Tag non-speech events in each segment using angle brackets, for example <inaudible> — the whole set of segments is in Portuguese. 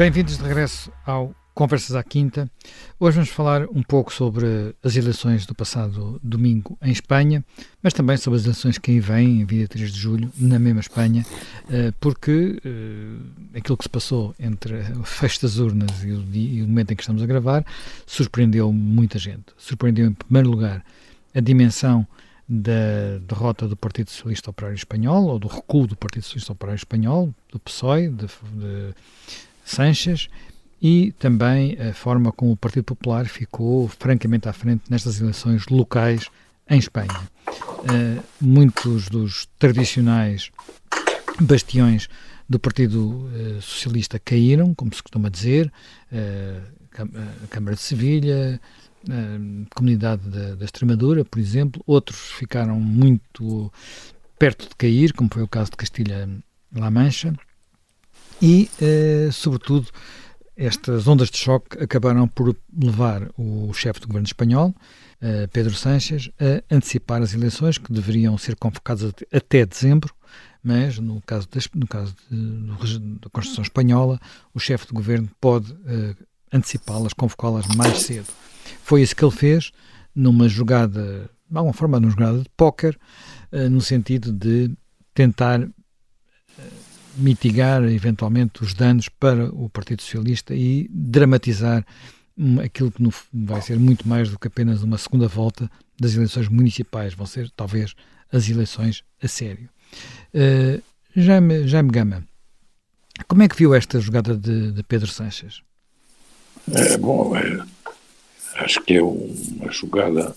Bem-vindos de regresso ao Conversas à Quinta. Hoje vamos falar um pouco sobre as eleições do passado domingo em Espanha, mas também sobre as eleições que aí vêm, em dia 3 de julho, na mesma Espanha, eh, porque eh, aquilo que se passou entre o fecho das urnas e o, e o momento em que estamos a gravar surpreendeu muita gente. Surpreendeu, em primeiro lugar, a dimensão da derrota do Partido Socialista Operário Espanhol, ou do recuo do Partido Socialista Operário Espanhol, do PSOE, de, de Sanches, e também a forma como o Partido Popular ficou francamente à frente nestas eleições locais em Espanha. Uh, muitos dos tradicionais bastiões do Partido uh, Socialista caíram, como se costuma dizer, uh, a Câmara de Sevilha, a Comunidade da, da Extremadura, por exemplo, outros ficaram muito perto de cair, como foi o caso de Castilha-La Mancha, e, sobretudo, estas ondas de choque acabaram por levar o chefe do governo espanhol, uh, Pedro Sánchez, a antecipar as eleições que deveriam ser convocadas até dezembro, mas no caso, no caso de, da Constituição Espanhola, o chefe do governo pode uh, antecipá-las, convocá-las mais cedo. Foi isso que ele fez numa jogada, de alguma forma, numa jogada de póquer, no sentido de tentar mitigar eventualmente os danos para o Partido Socialista e dramatizar aquilo que vai ser muito mais do que apenas uma segunda volta das eleições municipais, vão ser talvez as eleições a sério. Uh, Jaime, Jaime Gama, como é que viu esta jogada de, de Pedro Sanches? É, bom, é, acho que é uma jogada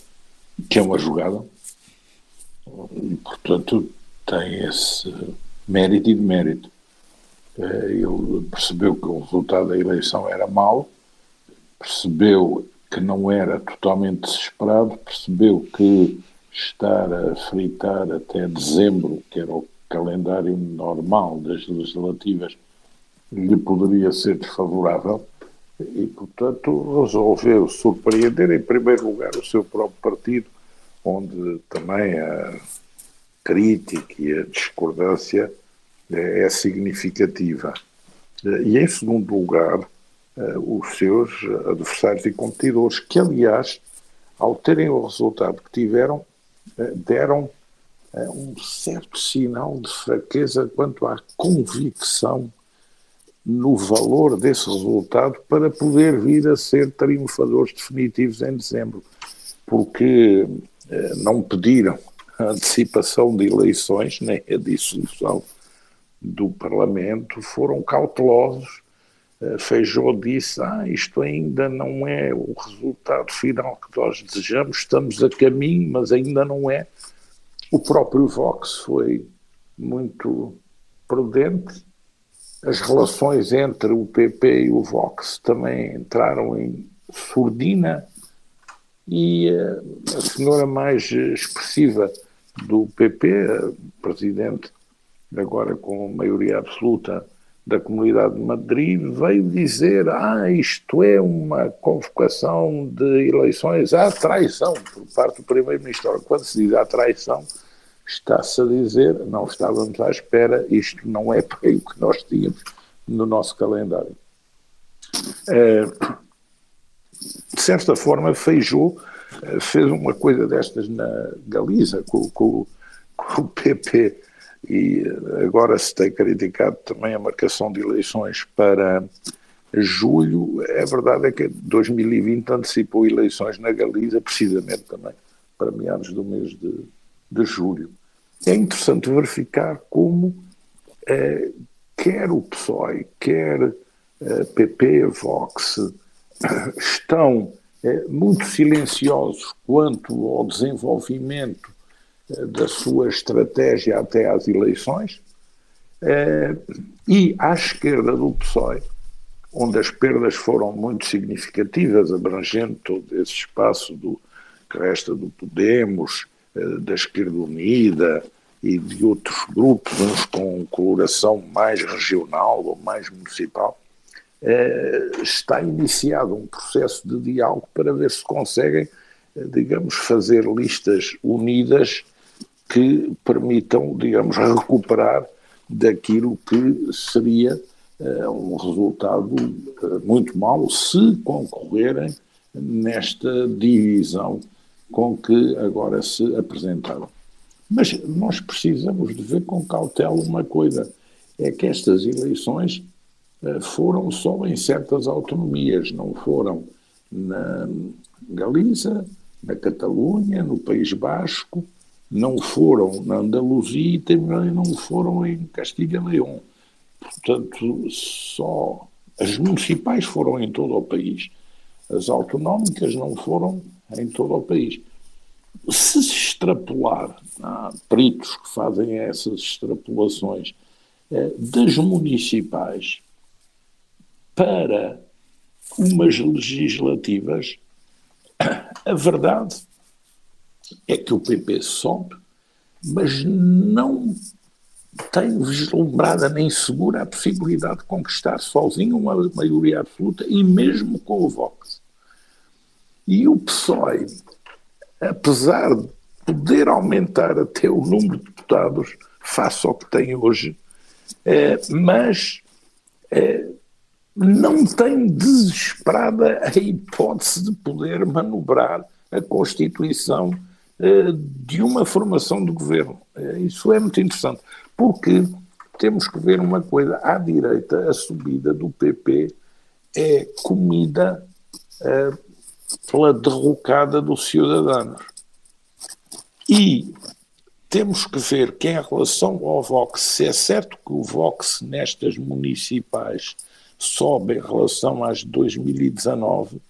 que é uma jogada e portanto tem esse mérito e demérito. Eh, ele percebeu que o resultado da eleição era mau, percebeu que não era totalmente desesperado, percebeu que estar a fritar até dezembro, que era o calendário normal das legislativas, lhe poderia ser desfavorável e, portanto, resolveu surpreender, em primeiro lugar, o seu próprio partido, onde também a crítica e a discordância é significativa. E, em segundo lugar, eh, os seus adversários e competidores, que, aliás, ao terem o resultado que tiveram, eh, deram eh, um certo sinal de fraqueza quanto à convicção no valor desse resultado para poder vir a ser triunfadores definitivos em dezembro, porque não pediram a antecipação de eleições nem a dissolução do Parlamento foram cautelosos. Eh, Feijó disse: Ah, isto ainda não é o resultado final que nós desejamos, estamos a caminho, mas ainda não é. O próprio Vox foi muito prudente. As relações entre o PP e o Vox também entraram em surdina e eh, a senhora mais expressiva do PP, a presidente agora com maioria absoluta da Comunidade de Madrid, veio dizer: ah, isto é uma convocação de eleições à traição por parte do Primeiro-Ministro. Quando se diz à traição, está-se a dizer: não estávamos à espera, isto não é o que nós tínhamos no nosso calendário. É, de certa forma, Feijó eh, fez uma coisa destas na Galiza, com, com, com o PP e agora se tem criticado também a marcação de eleições para julho. É verdade é que 2020 antecipou eleições na Galiza, precisamente também para meados do mês de, de julho. É interessante verificar como eh, quer o PSOE, quer eh, PP, Vox, <coughs> estão eh, muito silenciosos quanto ao desenvolvimento da sua estratégia até às eleições, eh, e à esquerda do PSOE, onde as perdas foram muito significativas, abrangendo todo esse espaço do que resta do Podemos, eh, da Esquerda Unida e de outros grupos, uns com coloração mais regional ou mais municipal, eh, está iniciado um processo de diálogo para ver se conseguem, digamos, fazer listas unidas que permitam, digamos, recuperar daquilo que seria um resultado muito mau se concorrerem nesta divisão com que agora se apresentaram. Mas nós precisamos de ver com cautela uma coisa: é que estas eleições foram só em certas autonomias, não foram na Galiza, na Catalunha, no País Basco, não foram na Andaluzia e também não foram em Castilha e León. Portanto, só as municipais foram em todo o país. As autonómicas não foram em todo o país. Se se extrapolar, há peritos que fazem essas extrapolações, eh, das municipais para umas legislativas, <coughs> a verdade é que o PP sobe, mas não tem vislumbrada nem segura a possibilidade de conquistar sozinho uma maioria absoluta e mesmo com o Vox. E o PSOE, apesar de poder aumentar até o número de deputados face ao que tem hoje, é, mas é, não tem desesperada a hipótese de poder manobrar a Constituição de uma formação de governo. Eh, isso é muito interessante, porque temos que ver uma coisa: à direita, a subida do PP é comida eh, pela derrocada dos cidadãos. E temos que ver que, em relação ao Vox, se é certo que o Vox nestas municipais sobe em relação às de 2019,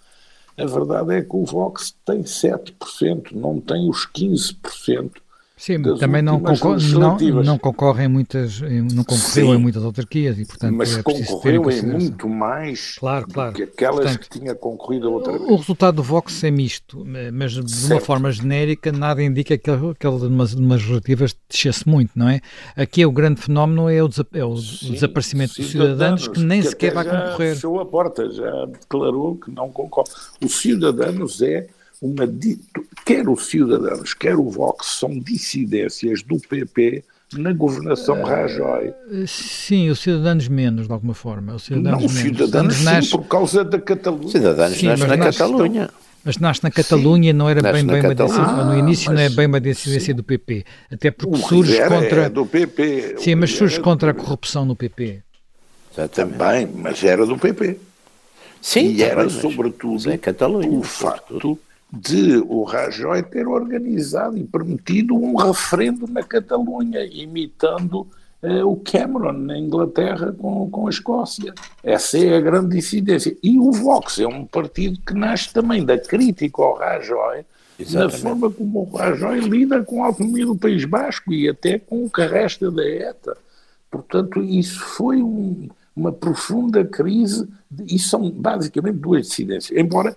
a verdade é que o Vox tem 7%, não tem os 15%. Sim, também não, concor não, não concorre em muitas, não concorreu Sim, em muitas autarquias e, portanto, mas é concorreu em, muito mais claro, claro. que aquelas portanto, que tinha concorrido a outra vez. O resultado do Vox é misto, mas de certo. uma forma genérica nada indica que aquele de umas, umas relativas descesse muito, não é? Aqui é o grande fenómeno é o, é o Sim, desaparecimento dos cidadãos que nem que sequer vai concorrer. fechou a porta, já declarou que não concorre. Os cidadãos é uma quer os cidadãos, quer o Vox são dissidências do PP na governação uh, Rajoy. Sim, os cidadãos menos, de alguma forma. Os cidadãos não, os cidadãos sim, nasce... por causa da Catalunha. Cidadãos sim, nasce na nasce Catalunha. Mas nasce na Catalunha não era bem, bem uma decisão, ah, no início mas, não é bem uma decisão do PP, até porque surge contra... É do PP. Sim, mas surge contra a corrupção no PP. Exatamente. Também, mas era do PP. Sim, e era sobretudo é Catalunha, o facto de o Rajoy ter organizado e permitido um referendo na Catalunha, imitando eh, o Cameron na Inglaterra com, com a Escócia. Essa é a grande dissidência. E o Vox é um partido que nasce também da crítica ao Rajoy, Exatamente. na forma como o Rajoy lida com a autonomia do País Basco e até com o que resta da ETA. Portanto, isso foi um, uma profunda crise, e são basicamente duas dissidências, embora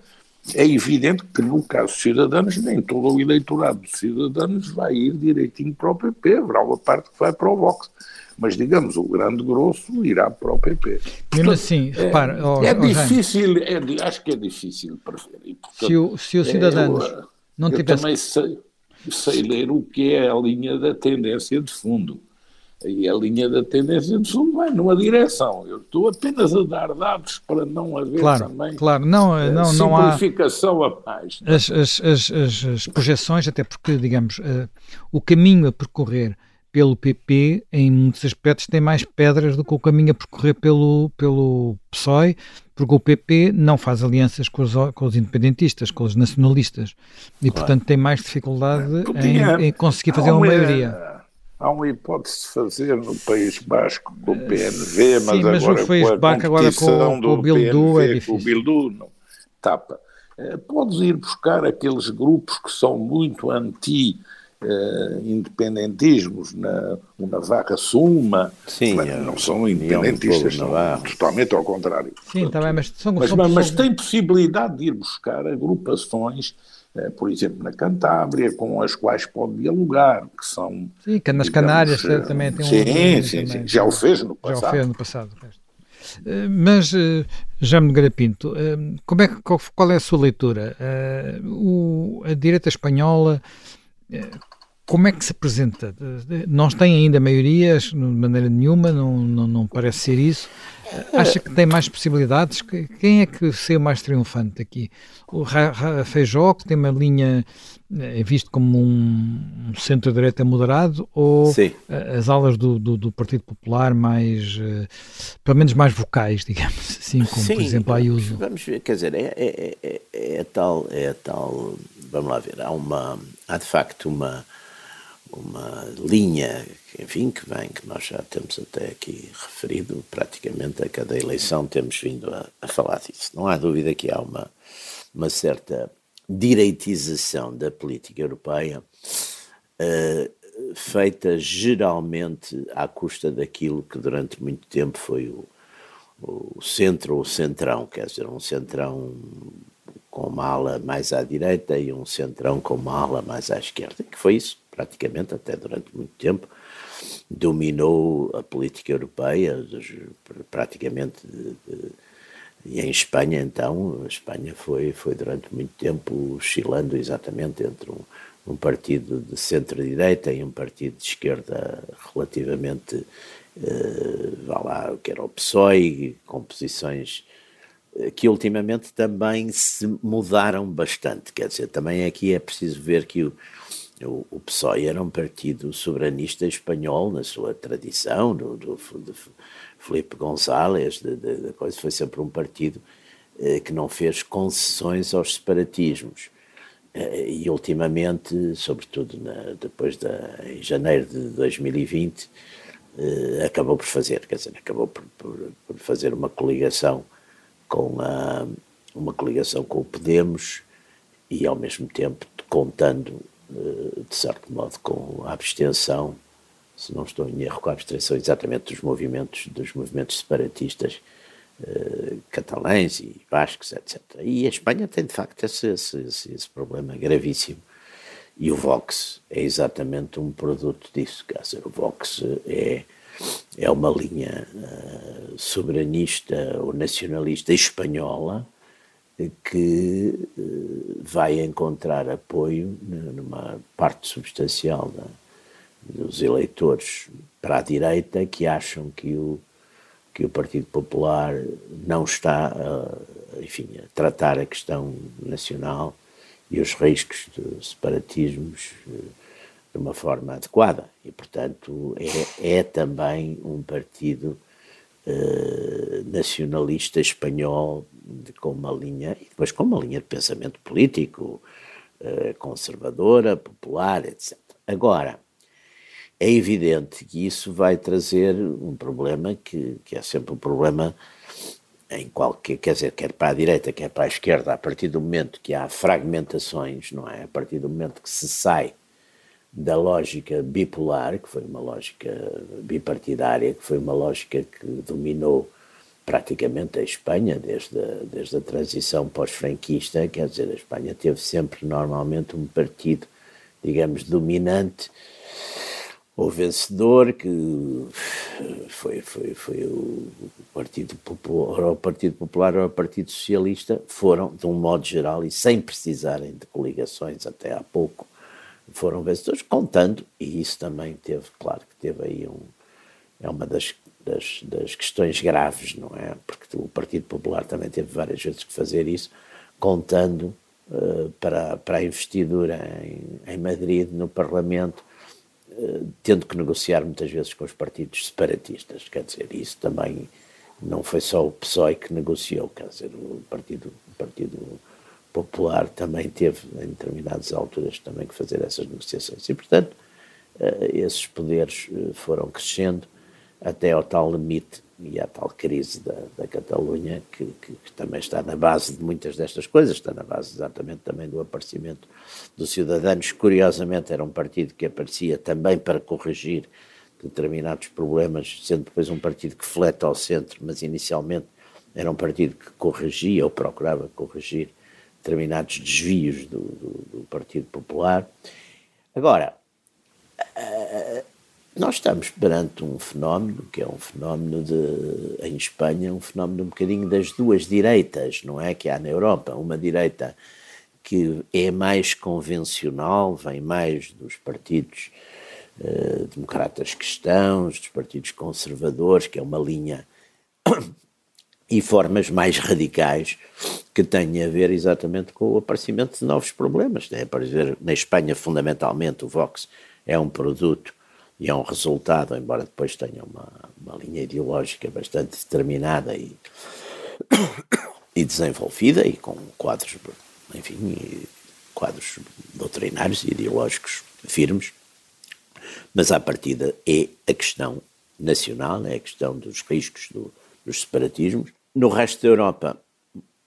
é evidente que, no caso dos cidadãos, nem todo o eleitorado dos cidadãos vai ir direitinho para o PP, haverá uma parte que vai para o Vox. Mas, digamos, o grande grosso irá para o PP. Mesmo assim, é, repara. Oh, é, difícil, é, acho que é difícil preferir. Portanto, se, o, se os cidadãos é, eu, não. Eu também sei, sei ler o que é a linha da tendência de fundo. E a linha da tendência de fundo vai numa direção. Eu estou apenas a dar dados para não haver claro, também claro. Não, uh, não, não há simplificação a mais. As, as, as, as, projeções, até porque, digamos, uh, o caminho a percorrer pelo PP, em muitos aspectos, tem mais pedras do que o caminho a percorrer pelo, pelo PSOE, porque o PP não faz alianças com os, com os independentistas, com os nacionalistas, e, claro. portanto, tem mais dificuldade Podia, em, em, conseguir fazer uma maioria Há uma hipótese de fazer no País Basco com o PNV, mas, Sim, mas agora o País Basco agora com, com o Bildu é difícil. o Bildu não tapa. Eh, podes ir buscar aqueles grupos que são muito anti Uh, independentismos na o Navarra Suma, Sim, mas é, não são independentistas, são totalmente ao contrário. Sim, está bem, mas, são, mas, são, mas, mas tem possibilidade de ir buscar agrupações eh, por exemplo, na Cantábria, com as quais pode dialogar, que são... Sim, que nas digamos, Canárias eh, também tem um... Sim, sim, sim, já o fez no passado. Já o fez no passado. Eh, mas, Jaime Garapinto, como é, qual é a sua leitura? O, a direita espanhola como é que se apresenta? Nós tem ainda maiorias, de maneira nenhuma, não, não, não parece ser isso. Acha que tem mais possibilidades? Quem é que saiu mais triunfante aqui? O Feijó, que tem uma linha é visto como um centro-direita moderado ou Sim. as alas do, do, do, Partido Popular mais, uh, pelo menos mais vocais, digamos assim, como Sim, por exemplo a Ayuso? Vamos ver, quer dizer, é, é, é, é, tal, é tal, vamos lá ver, há uma, há de facto uma, uma linha, enfim, que vem, que nós já temos até aqui referido, praticamente a cada eleição temos vindo a, a falar disso. Não há dúvida que há uma, uma certa direitização da política europeia, uh, feita geralmente à custa daquilo que durante muito tempo foi o, o centro ou centrão, quer dizer, um centrão com uma ala mais à direita e um centrão com uma ala mais à esquerda, que foi isso, praticamente, até durante muito tempo, dominou a política europeia, praticamente de, de, e em Espanha, então, a Espanha foi, foi durante muito tempo oscilando exatamente entre um, um partido de centro-direita e um partido de esquerda relativamente, uh, vá lá, que era o PSOE, com posições eh, que ultimamente também se mudaram bastante. Quer dizer, também aqui é preciso ver que o, o, o PSOE era um partido soberanista espanhol na sua tradição, do, do, Felipe González, de, de, de, coisa, foi sempre um partido eh, que não fez concessões aos separatismos. Eh, e ultimamente, sobretudo na, depois da, em janeiro de 2020, eh, acabou por fazer, quer dizer, acabou por, por, por, fazer uma coligação com a, uma coligação com o Podemos e ao mesmo tempo contando, de certo modo, com a abstenção se não estou em erro, com a abstenção exatamente dos movimentos, dos movimentos separatistas uh, catalães e bascos, etc. E a Espanha tem de facto esse, esse, esse, problema gravíssimo. E o Vox é exatamente um produto disso. Quer dizer, o Vox é, é uma linha uh, soberanista ou nacionalista espanhola que uh, vai encontrar apoio numa parte substancial da dos eleitores para a direita que acham que o, que o Partido Popular não está a, enfim, a tratar a questão nacional e os riscos de separatismos eh, de uma forma adequada. E, portanto, é, é também um partido eh, nacionalista espanhol de, com uma linha, e depois com uma linha de pensamento político eh, conservadora, popular, etc. Agora, é evidente que isso vai trazer um problema que, que é sempre um problema em qualquer, quer dizer, quer para a direita, quer para a esquerda, a partir do momento que há fragmentações, não é? A partir do momento que se sai da lógica bipolar, que foi uma lógica bipartidária, que foi uma lógica que dominou praticamente a Espanha desde desde a transição pós-franquista, quer dizer, a Espanha teve sempre normalmente um partido, digamos, dominante o vencedor, que foi, foi, foi o Partido Popular, o Partido Popular ou o Partido Socialista, foram, de um modo geral, e sem precisarem de coligações até há pouco, foram vencedores, contando, e isso também teve, claro que teve aí um, é uma das, das, das questões graves, não é? Porque o Partido Popular também teve várias vezes que fazer isso, contando uh, para, para a investidura em, em Madrid, no Parlamento, tendo que negociar muitas vezes com os partidos separatistas. Quer dizer, isso também não foi só o PSOE que negociou, quer dizer, o Partido, o partido Popular também teve, em determinadas alturas, também que fazer essas negociações. E, portanto, eh, esses poderes foram crescendo até ao tal limite e à tal crise da, da Catalunha, que, que, que, também está na base de muitas destas coisas, está na base exatamente também do aparecimento dos Cidadanos. Curiosamente, era um partido que aparecia também para corrigir determinados problemas, sendo depois um partido que fleta ao centro, mas inicialmente era um partido que corrigia ou procurava corrigir determinados desvios do, do, do Partido Popular. Agora, nós estamos perante um fenómeno que é um fenómeno de, em Espanha, um fenómeno um bocadinho das duas direitas, não é? Que há na Europa. Uma direita que é mais convencional, vem mais dos partidos uh, democratas cristãos, dos partidos conservadores, que é uma linha <coughs> e formas mais radicais que têm a ver exatamente com o aparecimento de novos problemas. Né? Para dizer, na Espanha, fundamentalmente, o Vox é um produto e é um resultado, embora depois tenha uma, uma linha ideológica bastante determinada e, <coughs> e desenvolvida e com quadros enfim, quadros doutrinários e ideológicos firmes, mas à partida é a questão nacional, é a questão dos riscos do, dos separatismos. No resto da Europa,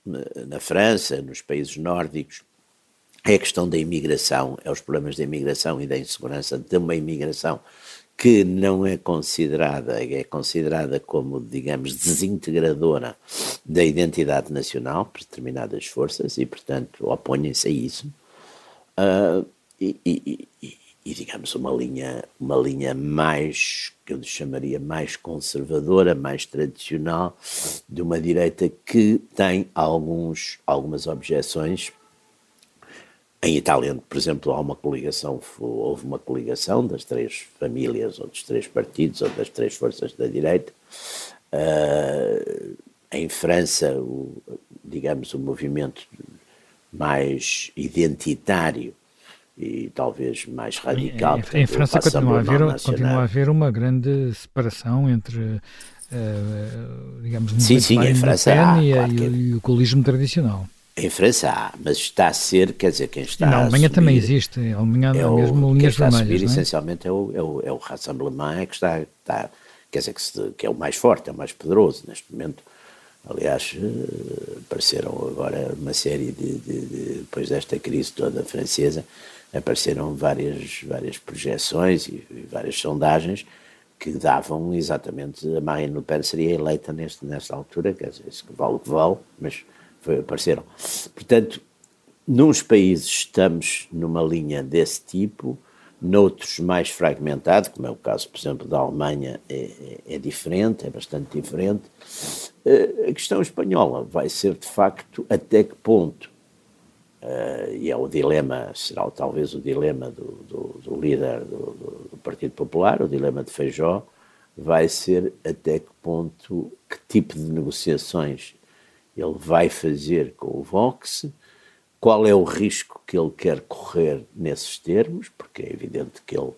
na França, nos países nórdicos, é a questão da imigração, é os problemas da imigração e da insegurança de uma imigração que não é considerada, é considerada como, digamos, desintegradora da identidade nacional por determinadas forças e, portanto, opõem-se a isso. Uh, e, e, e, e, digamos, uma linha, uma linha mais, que eu chamaria mais conservadora, mais tradicional, de uma direita que tem alguns, algumas objeções em Itália, por exemplo, há uma coligação, houve uma coligação das três famílias, ou dos três partidos, ou das três forças da direita. Uh, em França, o, digamos, o movimento mais identitário e talvez mais radical. Em, em, França continua a, haver, continua a haver uma grande separação entre, uh, digamos, sim, sim, em França há, e, claro que... e o colismo tradicional. Em França há, mas está a ser, quer dizer, quem está Na Alemanha também existe, a Alemanha é o, mesmo linhas quem está vermelhas. A subir, é? essencialmente é o, é o, é o Rassemblement é que está, está quer dizer, que, se, que, é o mais forte, é o mais poderoso neste momento. Aliás, eh, apareceram agora uma série de, de, de, depois desta crise toda francesa, apareceram várias, várias projeções e, e várias sondagens que davam exatamente a Marine Le Pen seria eleita neste, nesta altura, quer dizer, isso que vale o que vale, mas apareceram. Portanto, nos países estamos numa linha desse tipo, noutros mais fragmentado, como é o caso, por exemplo, da Alemanha, é, é, é diferente, é bastante diferente. Uh, a questão espanhola vai ser, de facto, até que ponto, uh, e é o dilema, será talvez o dilema do, do, do líder do, do, Partido Popular, o dilema de Feijó, vai ser até que ponto, que tipo de negociações ele vai fazer com o Vox, qual é o risco que ele quer correr nesses termos, porque é evidente que ele,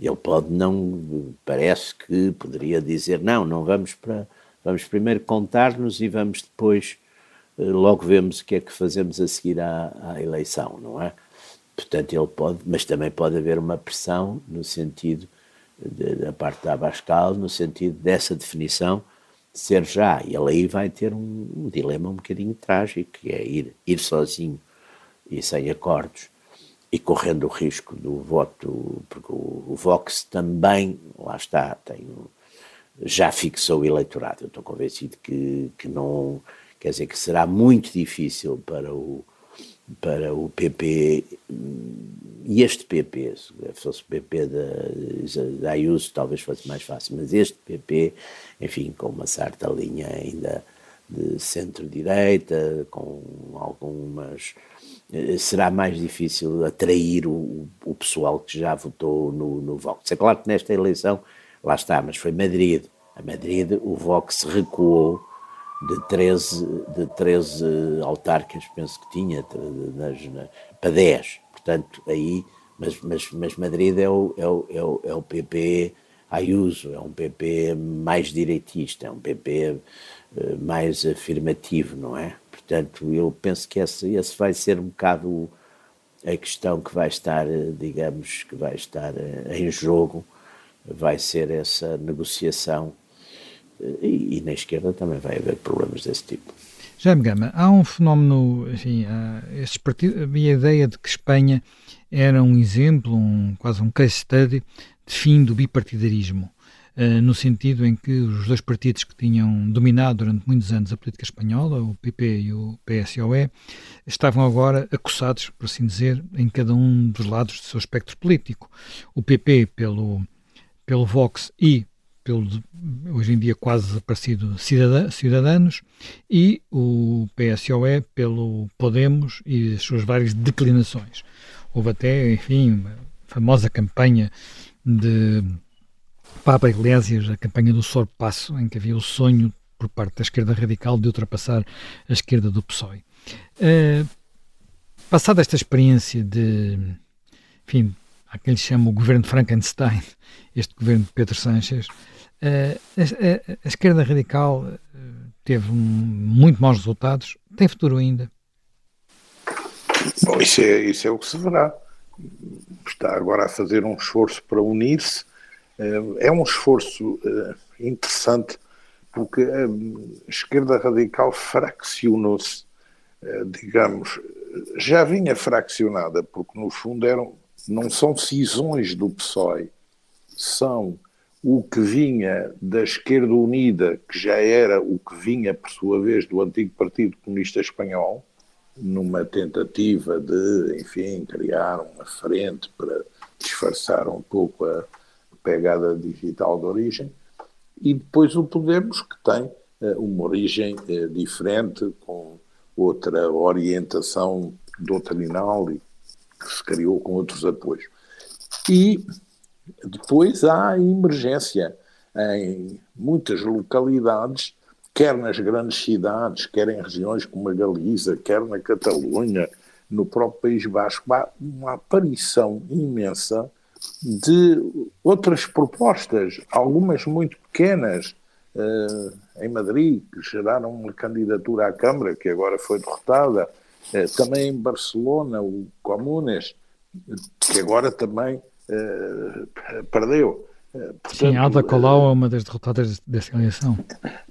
ele pode não, parece que poderia dizer, não, não vamos para, vamos primeiro contar-nos e vamos depois, eh, logo vemos o que é que fazemos a seguir à, à eleição, não é? Portanto, ele pode, mas também pode haver uma pressão no sentido da parte da Abascal, no sentido dessa definição, ser já. E ele aí vai ter um, um, dilema um bocadinho trágico, que é ir, ir sozinho e sem acordos e correndo o risco do voto, porque o, o Vox também, lá está, tem, já fixou o eleitorado. Eu estou convencido que, que não, quer dizer, que será muito difícil para o, para o PP, e este PP, se fosse o PP da, da Ayuso talvez fosse mais fácil, mas este PP, enfim, com uma certa linha ainda de centro-direita, com algumas. Eh, será mais difícil atrair o, o pessoal que já votou no, no Vox. É claro que nesta eleição, lá está, mas foi Madrid. A Madrid, o Vox recuou de 13, de 13 autarcas, penso que tinha, nas, na, para 10. Portanto, aí, mas, mas, mas Madrid é o, é, o, é, o, é o PP Ayuso, é um PP mais direitista, é um PP eh, mais afirmativo, não é? Portanto, eu penso que esse, esse vai ser um bocado a questão que vai estar, eh, digamos, que vai estar eh, em jogo, vai ser essa negociação e, e, na esquerda também vai haver problemas desse tipo. Jaime Gama, há um fenómeno, enfim, estes partidos, havia a ideia de que Espanha era um exemplo, um, quase um case study de fim do bipartidarismo, uh, no sentido em que os dois partidos que tinham dominado durante muitos anos a política espanhola, o PP e o PSOE, estavam agora acossados, por assim dizer, em cada um dos lados do seu espectro político. O PP pelo, pelo Vox e pelo hoje em dia quase desaparecido Cidadanos e o PSOE pelo Podemos e as suas várias declinações. Houve até, enfim, uma famosa campanha de Papa Iglesias, a campanha do Sorpasso, em que havia o sonho por parte da esquerda radical de ultrapassar a esquerda do PSOE. Uh, passada esta experiência de, enfim, há quem lhe chama o governo Frankenstein, este governo de Pedro Sánchez, a, a, a, esquerda radical uh, teve muito maus resultados. Tem futuro ainda? Bom, isso é, isso é o que se verá. Está agora a fazer um esforço para unir-se. É um esforço interessante porque a esquerda radical fraccionou-se, eh, digamos, já vinha fraccionada, porque no fundo eram, não são cisões do PSOE, são o que vinha da esquerda unida, que já era o que vinha, por sua vez, do antigo Partido Comunista Espanhol, numa tentativa de, enfim, criar uma frente para disfarçar um pouco a pegada digital de origem, e depois o Podemos, que tem uh, uma origem uh, diferente, com outra orientação doutrinal e que se criou com outros apoios. E depois há a emergência em muitas localidades, quer nas grandes cidades, quer em regiões como a Galiza, quer na Catalunha, no próprio País Basco, há uma aparição imensa de outras propostas, algumas muito pequenas, uh, em Madrid, que geraram uma candidatura à Câmara, que agora foi derrotada, uh, também em Barcelona, o Comunes, que agora também uh, perdeu. Portanto, Sim, Alda Colau é uma das derrotadas dessa eleição.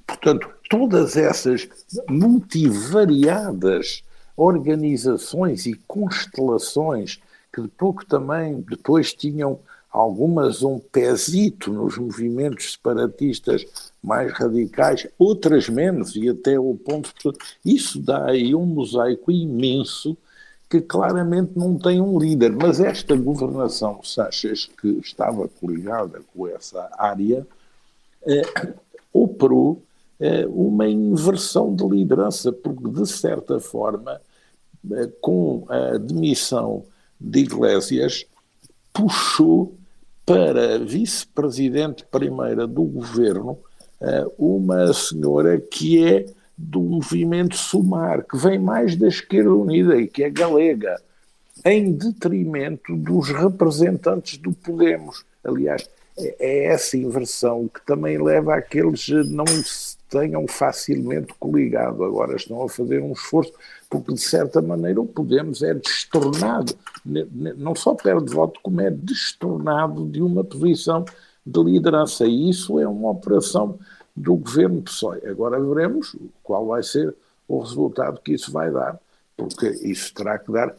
Portanto, todas essas multivariadas organizações e constelações que de pouco também depois tinham algumas um pezito nos movimentos separatistas mais radicais, outras menos, e até o ponto. Isso dá aí um mosaico imenso que claramente não tem um líder. Mas esta governação Sachas, que estava coligada com essa área, eh, operou eh, uma inversão de liderança, porque, de certa forma, eh, com a demissão de Iglesias puxou para vice-presidente primeira do governo eh, uma senhora que é do movimento Sumar, que vem mais da esquerda unida e que é galega, em detrimento dos representantes do Podemos. Aliás, é, é essa inversão que também leva àqueles não se tenham facilmente coligado. Agora estão a fazer um esforço porque de certa maneira o Podemos é destornado, não só perde voto, como é destornado de uma posição de liderança. E isso é uma operação do governo PSOE. Agora veremos qual vai ser o resultado que isso vai dar, porque isso terá que dar.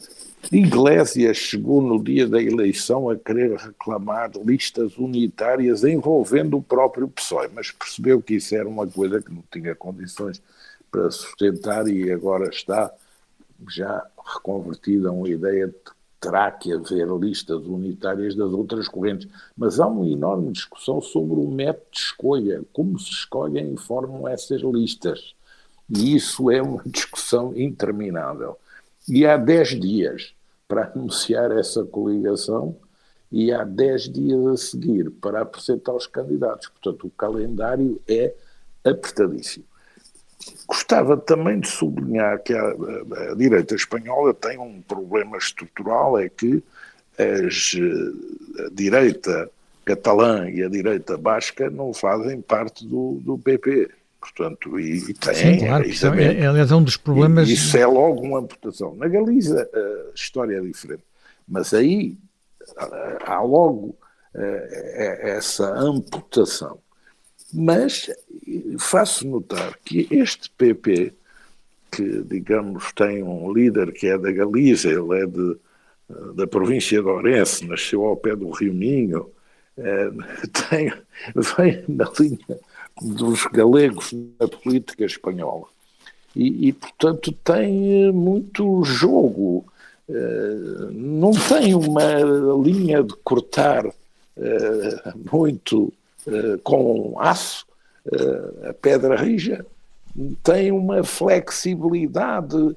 Iglesias chegou no dia da eleição a querer reclamar listas unitárias envolvendo o próprio PSOE, mas percebeu que isso era uma coisa que não tinha condições para sustentar e agora está já reconvertida a uma ideia de terá que haver listas unitárias das outras correntes. Mas há uma enorme discussão sobre o método de escolha, como se escolhem e formam essas listas. E isso é uma <laughs> discussão interminável. E há 10 dias para anunciar essa coligação e há 10 dias a seguir para apresentar os candidatos. Portanto, o calendário é apertadíssimo. Gostava também de sublinhar que a, a, direita espanhola tem um problema estrutural, é que as, a direita catalã e a direita basca não fazem parte do, do PP. Portanto, e, e tem, Sim, claro, isso é, é, um dos problemas. Isso é logo uma amputação. Na Galiza a história é diferente, mas aí há logo uh, essa amputação. Mas faço notar que este PP, que digamos tem um líder que é da Galiza, ele é de, da província de Orense, nasceu ao pé do Rio Minho, é, <laughs> tem, vem na linha dos galegos na política espanhola. E, e portanto, tem muito jogo, é, não tem uma linha de cortar é, muito com aço, uh, a pedra rija, tem uma flexibilidade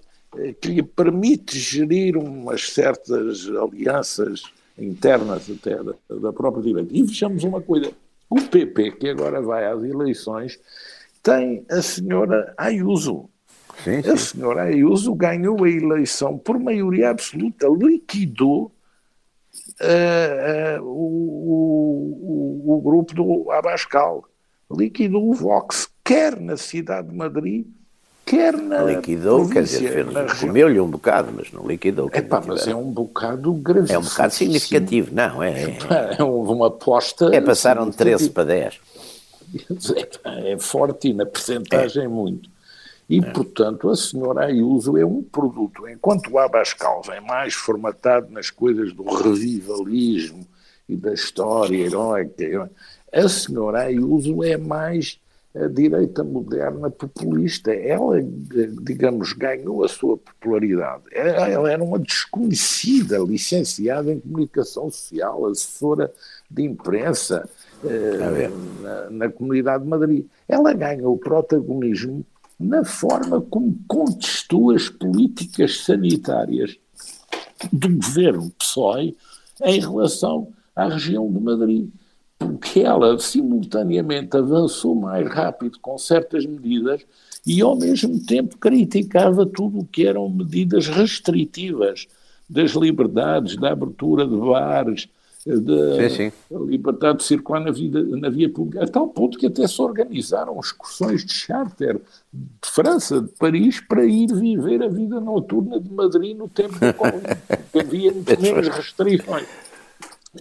que lhe permite gerir umas certas alianças internas até da, da própria direita. E vejamos uma coisa, o PP, que agora vai às eleições, tem a senhora Ayuso. Sim, sim. A senhora Ayuso ganhou a eleição por maioria absoluta, liquidou uh, uh, o, o, o, grupo do Abascal, liquidou o Vox, quer na cidade de Madrid, quer na. Liquidou, quer dizer, comeu-lhe um bocado, mas não liquidou. É pá, mas é um bocado gravíssimo. É um bocado significativo, não, é. É, <laughs> é uma aposta. É passaram de 13 para 10. É, <laughs> é forte e na percentagem é. muito. E, é. portanto, a senhora Ayuso é um produto. Enquanto o Abascal vem mais formatado nas coisas do revivalismo e da história heroica, a senhora Ayuso é mais a direita moderna populista. Ela, digamos, ganhou a sua popularidade. Ela era uma desconhecida, licenciada em comunicação social, assessora de imprensa eh, na, na comunidade de Madrid. Ela ganhou protagonismo na forma como contestou as políticas sanitárias do governo PSOE em relação à região de Madrid porque ela simultaneamente avançou mais rápido com certas medidas e ao mesmo tempo criticava tudo o que eram medidas restritivas das liberdades, da abertura de bares, da sim, sim. liberdade de circular na, vida, na via pública, a tal ponto que até se organizaram excursões de charter de França, de Paris, para ir viver a vida noturna de Madrid no tempo da Covid, porque havia <laughs> muito menos restrições.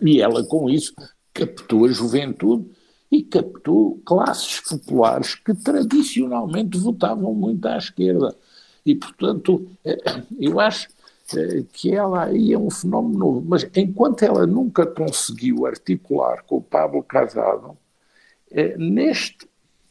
E ela, com isso, captou a juventude e captou classes populares que tradicionalmente votavam muito à esquerda. E, portanto, eh, eu acho eh, que ela aí é um fenómeno novo. Mas enquanto ela nunca conseguiu articular com o Pablo Casado, eh, neste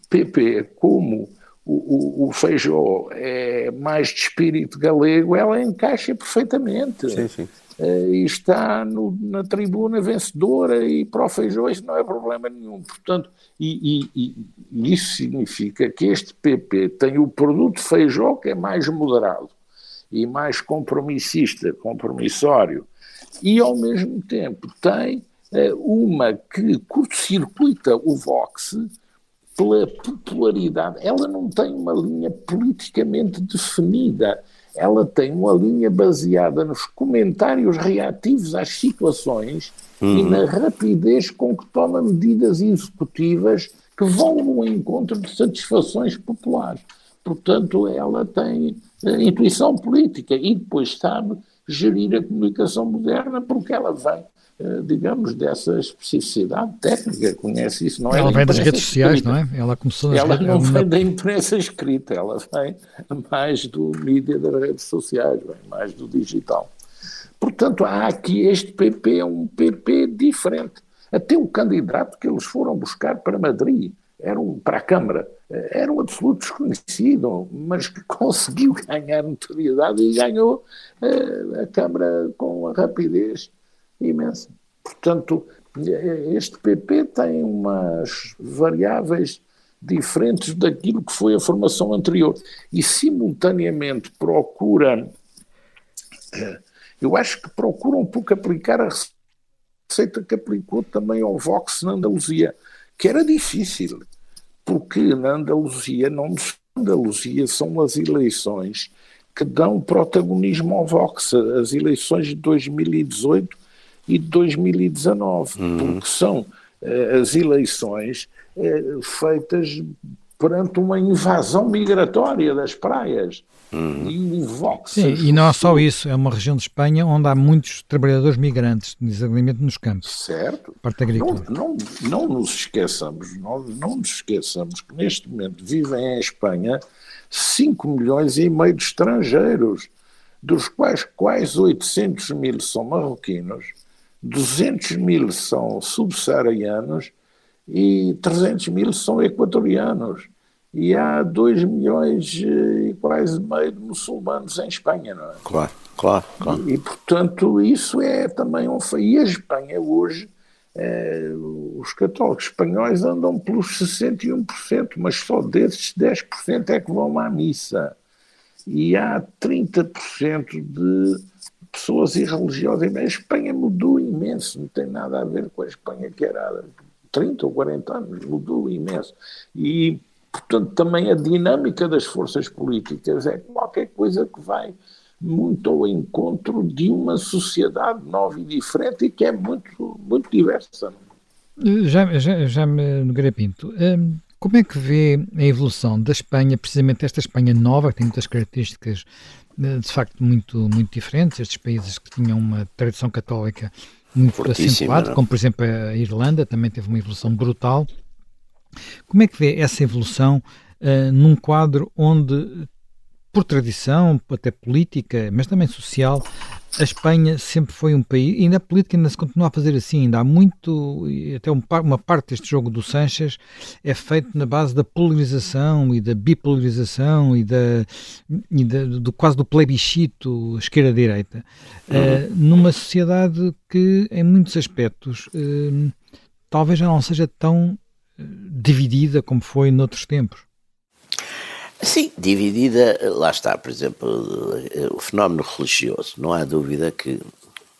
PP, como o, o, o Feijó é mais de espírito galego, ela encaixa perfeitamente. Sim, sim. Eh, e está no, na tribuna vencedora e para o Feijó isso não é problema nenhum. Portanto, e, e, e, isso significa que este PP tem o produto Feijó que é mais moderado e mais compromissista, compromissório, e ao mesmo tempo tem eh, uma que curto-circuita o Vox pela popularidade. Ela não tem uma linha politicamente definida ela tem uma linha baseada nos comentários reativos às situações uhum. e na rapidez com que toma medidas executivas que vão no encontro de satisfações populares. Portanto, ela tem intuição política e depois sabe gerir a comunicação moderna porque ela vem eh, digamos, dessa especificidade técnica, conhece isso, não é? Ela vem das redes sociais, não é? Ela começou Ela não é vem da imprensa escrita, ela vem mais do mídia das redes sociais, vem mais do digital. Portanto, há aqui este PP, é um PP diferente. Até o candidato que eles foram buscar para Madrid, era um, para a Câmara, era um absoluto desconhecido, mas que <laughs> conseguiu ganhar notoriedade e ganhou uh, a Câmara com a rapidez imensa. Portanto, este PP tem umas variáveis diferentes daquilo que foi a formação anterior e simultaneamente procura, eh, eu acho que procura um pouco aplicar a receita que aplicou também ao Vox na Andaluzia, que era difícil, porque na Andaluzia, não Andaluzia são as eleições que dão protagonismo ao Vox, as eleições de 2018 e de 2019, uhum. porque são uh, as eleições uh, feitas perante uma invasão migratória das praias. Uhum. E o Vox. Sim, e não é só isso, é uma região de Espanha onde há muitos trabalhadores migrantes, desagradiamento nos campos. Certo. Parte agrícola. Não, não, não nos esqueçamos, não, não nos esqueçamos que neste momento vivem em Espanha 5 milhões e meio de estrangeiros, dos quais quase 800 mil são marroquinos 200 mil são subsaarianos e 300 mil são equatorianos. E há 2 milhões e quase meio de muçulmanos em Espanha, não é? Claro, claro, claro. E, portanto, isso é também um. E a Espanha hoje é, os católicos espanhóis andam pelos 61%, mas só desses 10% é que vão à missa. E há 30% de pessoas irreligiosas. A Espanha mudou imenso, não tem nada a ver com a Espanha que era há 30 ou 40 anos, mudou imenso. E, portanto, também a dinâmica das forças políticas é qualquer coisa que vai muito ao encontro de uma sociedade nova e diferente e que é muito, muito diversa. Já, já, já me Nogueira Pinto, hum, como é que vê a evolução da Espanha, precisamente esta Espanha nova, que tem muitas características eh, de facto muito, muito diferentes, estes países que tinham uma tradição católica muito acentuada, como por exemplo a Irlanda, também teve uma evolução brutal. Como é que vê essa evolução uh, num quadro onde por tradição, até política, mas também social, a Espanha sempre foi um país, e na política ainda se continua a fazer assim, ainda há muito, até uma parte deste jogo do Sanches é feito na base da polarização e da bipolarização e, da, e da, do quase do plebiscito esquerda-direita, uhum. uh, numa sociedade que em muitos aspectos uh, talvez já não seja tão dividida como foi noutros tempos. Sim, dividida, lá está, por exemplo, o fenómeno religioso. Não há dúvida que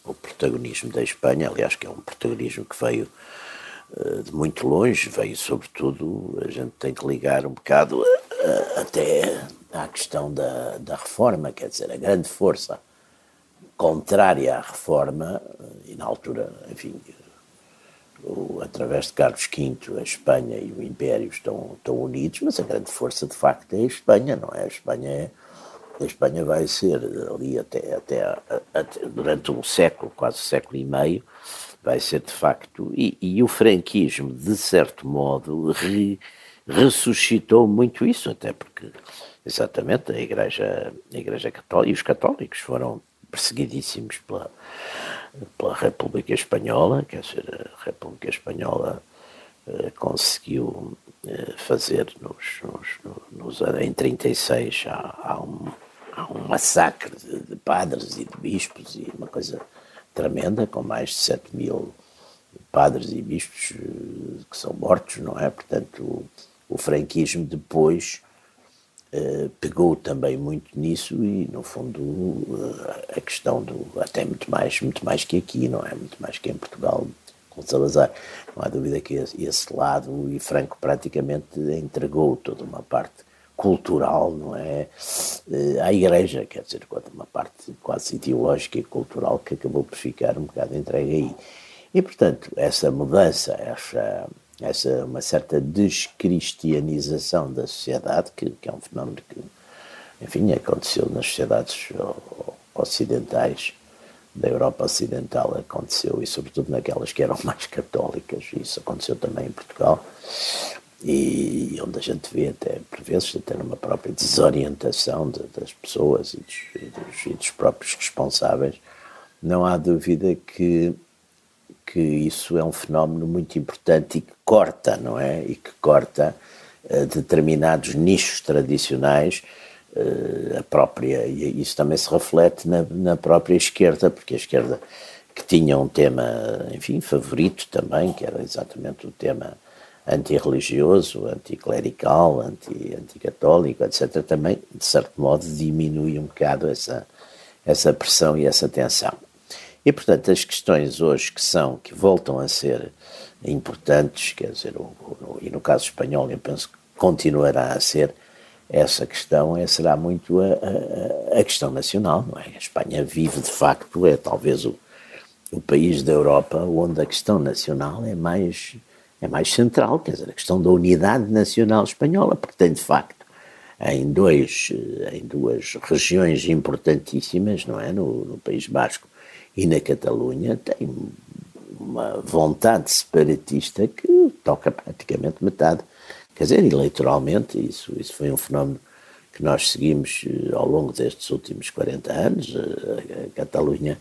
o protagonismo da Espanha, aliás, que é um protagonismo que veio eh, de muito longe, veio sobretudo, a gente tem que ligar um bocado até à questão da, da reforma, quer dizer, a grande força contrária à reforma, e na altura, enfim, através de Carlos V, a Espanha e o Império estão, estão unidos, mas a grande força de facto é a Espanha, não é? A Espanha é, a Espanha vai ser ali até, até, até, durante um século, quase século e meio, vai ser de facto, e, e o franquismo, de certo modo, re, ressuscitou muito isso, até porque exatamente a Igreja, a Igreja Católica e os católicos foram perseguidíssimos pela, pela República Espanhola, quer dizer, a República Espanhola eh, conseguiu eh, fazer nos, nos, nos, em 36 há, há, um, há um massacre de, de, padres e de bispos e uma coisa tremenda, com mais de 7 mil padres e bispos eh, que são mortos, não é? Portanto, o, o franquismo depois Uh, pegou também muito nisso e no fundo uh, a questão do até muito mais muito mais que aqui não é? Muito mais que em Portugal com Salazar. Não há dúvida que esse, lado e Franco praticamente entregou toda uma parte cultural não é? Uh, à Igreja quer dizer uma parte quase ideológica e cultural que acabou por ficar um bocado entregue aí. E portanto essa mudança essa essa uma certa descristianização da sociedade, que, que, é um fenómeno que, enfim, aconteceu nas sociedades ocidentais, da Europa Ocidental aconteceu, e sobretudo naquelas que eram <laughs> mais católicas, isso aconteceu também em Portugal, e onde a gente vê até, por vezes, até numa própria desorientação de, das pessoas e dos, e, dos, e dos próprios responsáveis, não há dúvida que que isso é um fenómeno muito importante e que corta, não é? E que corta uh, determinados nichos tradicionais, uh, a própria, e isso também se reflete na, na, própria esquerda, porque a esquerda que tinha um tema, enfim, favorito também, que era exatamente o tema antirreligioso, anticlerical, anti, anticatólico, etc., também, de certo modo, diminui um bocado essa, essa pressão e essa tensão. E, portanto, as questões hoje que são, que voltam a ser importantes, quer dizer, o, o, e no caso espanhol eu penso que continuará a ser, essa questão é, será muito a, a, a, questão nacional, não é? A Espanha vive, de facto, é talvez o, o país da Europa onde a questão nacional é mais, é mais central, quer dizer, a questão da unidade nacional espanhola, porque tem, de facto, em, dois, em duas regiões importantíssimas, não é? No, no País Basco e na Catalunha tem uma vontade separatista que toca praticamente metade. Quer dizer, eleitoralmente, isso, isso foi um fenómeno que nós seguimos eh, ao longo destes últimos 40 anos. Eh, a Catalunha,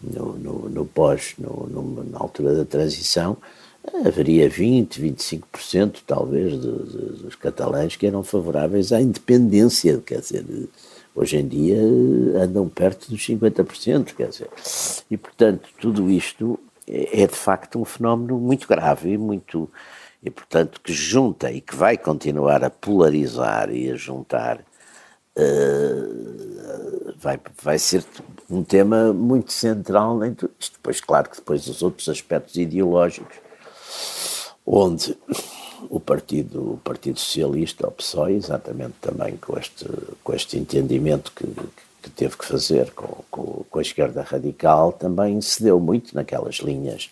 no, no, no pós, no, no, na altura da transição, haveria 20, 25% talvez de, de, dos catalães que eram favoráveis à independência, quer dizer, hoje em dia andam perto dos 50%, quer dizer. E, portanto, tudo isto é, é de facto um fenómeno muito grave muito e portanto que junta e que vai continuar a polarizar e a juntar uh, vai, vai ser um tema muito central isto. Depois, claro que depois os outros aspectos ideológicos, onde o Partido, o partido Socialista, o PSOE, exatamente também com este, com este entendimento que, que teve que fazer com, com, com a esquerda radical, também cedeu muito naquelas linhas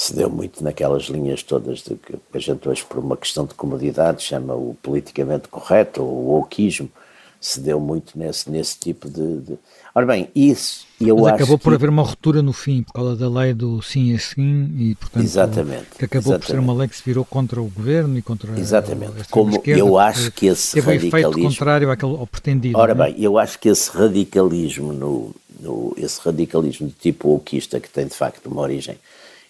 se deu muito naquelas linhas todas de que a gente hoje, por uma questão de comodidade, chama o politicamente correto, ou o oquismo, se deu muito nesse, nesse tipo de, de... Ora bem, isso eu Mas acho acabou por que... haver uma ruptura no fim, por causa da lei do sim é sim, e portanto exatamente, que acabou exatamente. por ser uma lei que se virou contra o governo e contra exatamente. a Como esquerda, eu acho que esse teve radicalismo... efeito contrário àquele, ao pretendido. Ora é? bem, eu acho que esse radicalismo, no, no, esse radicalismo de tipo oquista, que tem de facto uma origem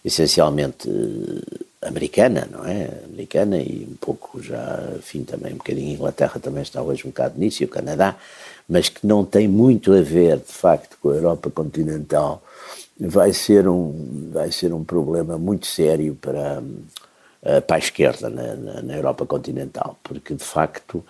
essencialmente eh, americana, não é? Americana e um pouco já, enfim, também um bocadinho a Inglaterra também está hoje um bocado nisso e o Canadá, mas que não tem muito a ver, de facto, com a Europa continental, vai ser um, vai ser um problema muito sério para, eh, para a esquerda na, na, na Europa continental, porque, de facto,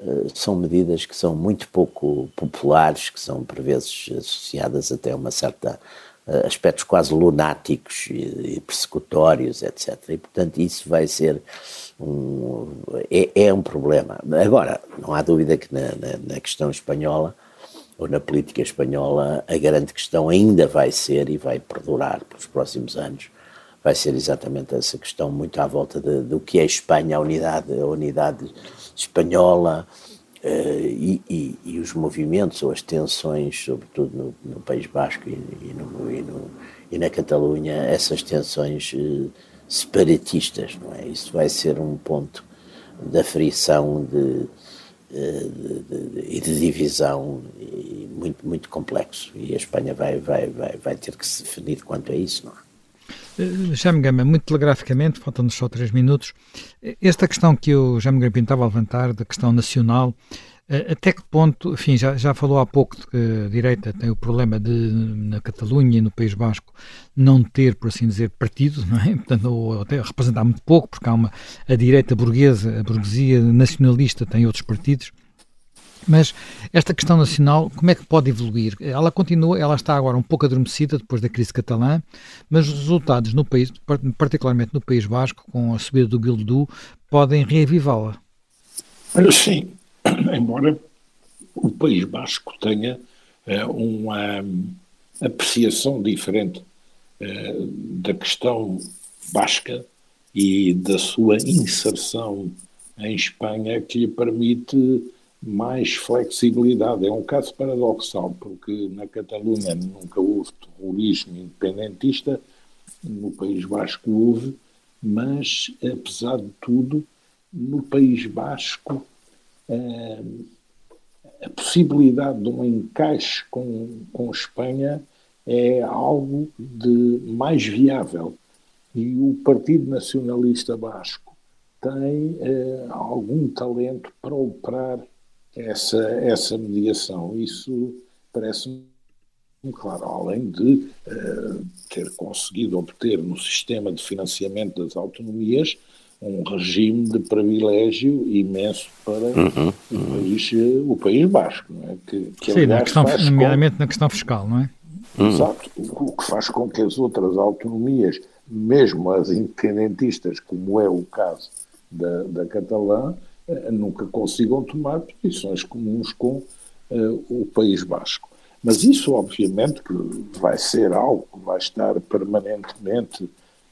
eh, são medidas que são muito pouco populares, que são por vezes associadas até a uma certa eh, aspectos quase lunáticos e, persecutórios, etc. E, portanto, isso vai ser um, é, é um problema. Agora, não há dúvida que na, na, na, questão espanhola, ou na política espanhola, a grande questão ainda vai ser e vai perdurar pelos próximos anos, vai ser exatamente essa questão muito à volta de, do que é Espanha, a unidade, a unidade espanhola, Uh, e, e, e, os movimentos ou as tensões, sobretudo no, no País Basco e, e, no, no, na Catalunha, essas tensões uh, separatistas, não é? Isso vai ser um ponto da frição de, eh, de, de, e de divisão muito, muito complexo. E a Espanha vai, vai, vai, vai ter que se definir quanto a isso, não é? Jaime Gama, muito telegraficamente, faltam-nos só três minutos, esta questão que o Jaime Gama estava a levantar, da questão nacional, eh, até que ponto, enfim, já, já falou há pouco de que a direita tem o problema de, na Catalunha e no País Basco, não ter, por assim dizer, partido, não é? <laughs> Portanto, ou até representar muito pouco, porque há uma, a direita burguesa, a burguesia nacionalista tem outros partidos, mas esta questão nacional, como é que pode evoluir? Ela continua, ela está agora um pouco adormecida depois da crise catalã, mas os resultados no país, particularmente no País Basco, com a subida do Bildu, podem reavivá-la. Sim, <coughs> embora o País Basco tenha uh, uma apreciação diferente uh, da questão basca e da sua inserção em Espanha que lhe permite mais flexibilidade. É um caso paradoxal, porque na Catalunha nunca houve terrorismo independentista, no País Basco houve, mas, apesar de tudo, no País Basco a possibilidade de um encaixe com, com Espanha é algo de mais viável. E o Partido Nacionalista Basco tem eh, algum talento para operar essa, essa mediação. Isso parece-me claro, além de uh, ter conseguido obter no sistema de financiamento das autonomias um regime de privilégio imenso para uhum, uhum. O, país, o País Basco. Não é? que, que, Sim, na questão, nomeadamente com... na questão fiscal, não é? Exato. O que faz com que as outras autonomias, mesmo as independentistas, como é o caso da, da Catalã, eh, nunca consigam tomar posições comuns com uh, o País Basco. Mas isso, obviamente, que vai ser algo que vai estar permanentemente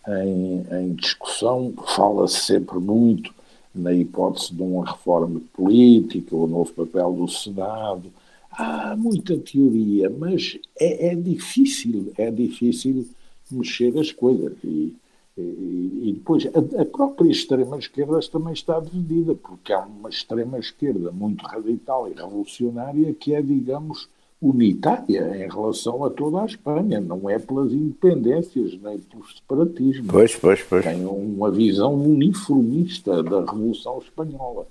em, em discussão. Fala-se sempre muito na hipótese de uma reforma política, o novo papel do Senado. Há muita teoria, mas é, é difícil, é difícil mexer as coisas. E, e, e depois, a, a própria extrema-esquerda também está dividida, porque há uma extrema-esquerda muito radical e revolucionária que é, digamos, unitária em relação a toda a Espanha, não é pelas independências nem pelo separatismo. Pois, pois, pois. Tem uma visão uniformista da Revolução Espanhola,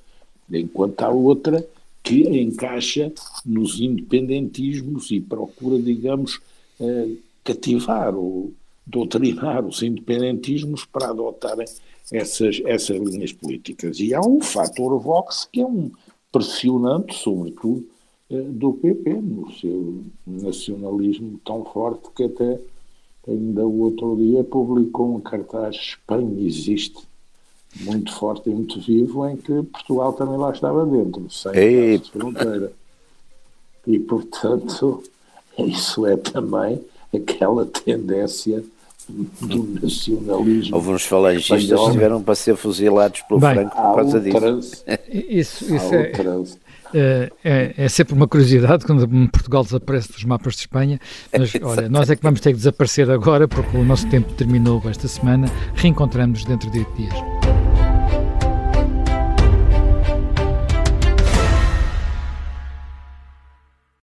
enquanto há outra que encaixa nos independentismos e procura, digamos, eh, cativar o, doutrinar os independentismos para adotarem essas, essas linhas políticas. E há um fator Vox que é um pressionante, sobretudo, do PP, no seu nacionalismo tão forte que até ainda o outro dia publicou um cartaz Espanha existe, muito forte e muito vivo, em que Portugal também lá estava dentro, sem fronteira. E, portanto, isso é também aquela tendência do nacionalismo. Houve uns falangistas que tiveram para ser fuzilados pelo Bem, Franco por causa disso. Isso, isso é, é, é, é, sempre uma curiosidade quando Portugal desaparece dos mapas de Espanha, mas <laughs> olha, nós é que vamos ter que desaparecer agora porque o nosso tempo terminou esta semana. Reencontramos dentro de 8 dias.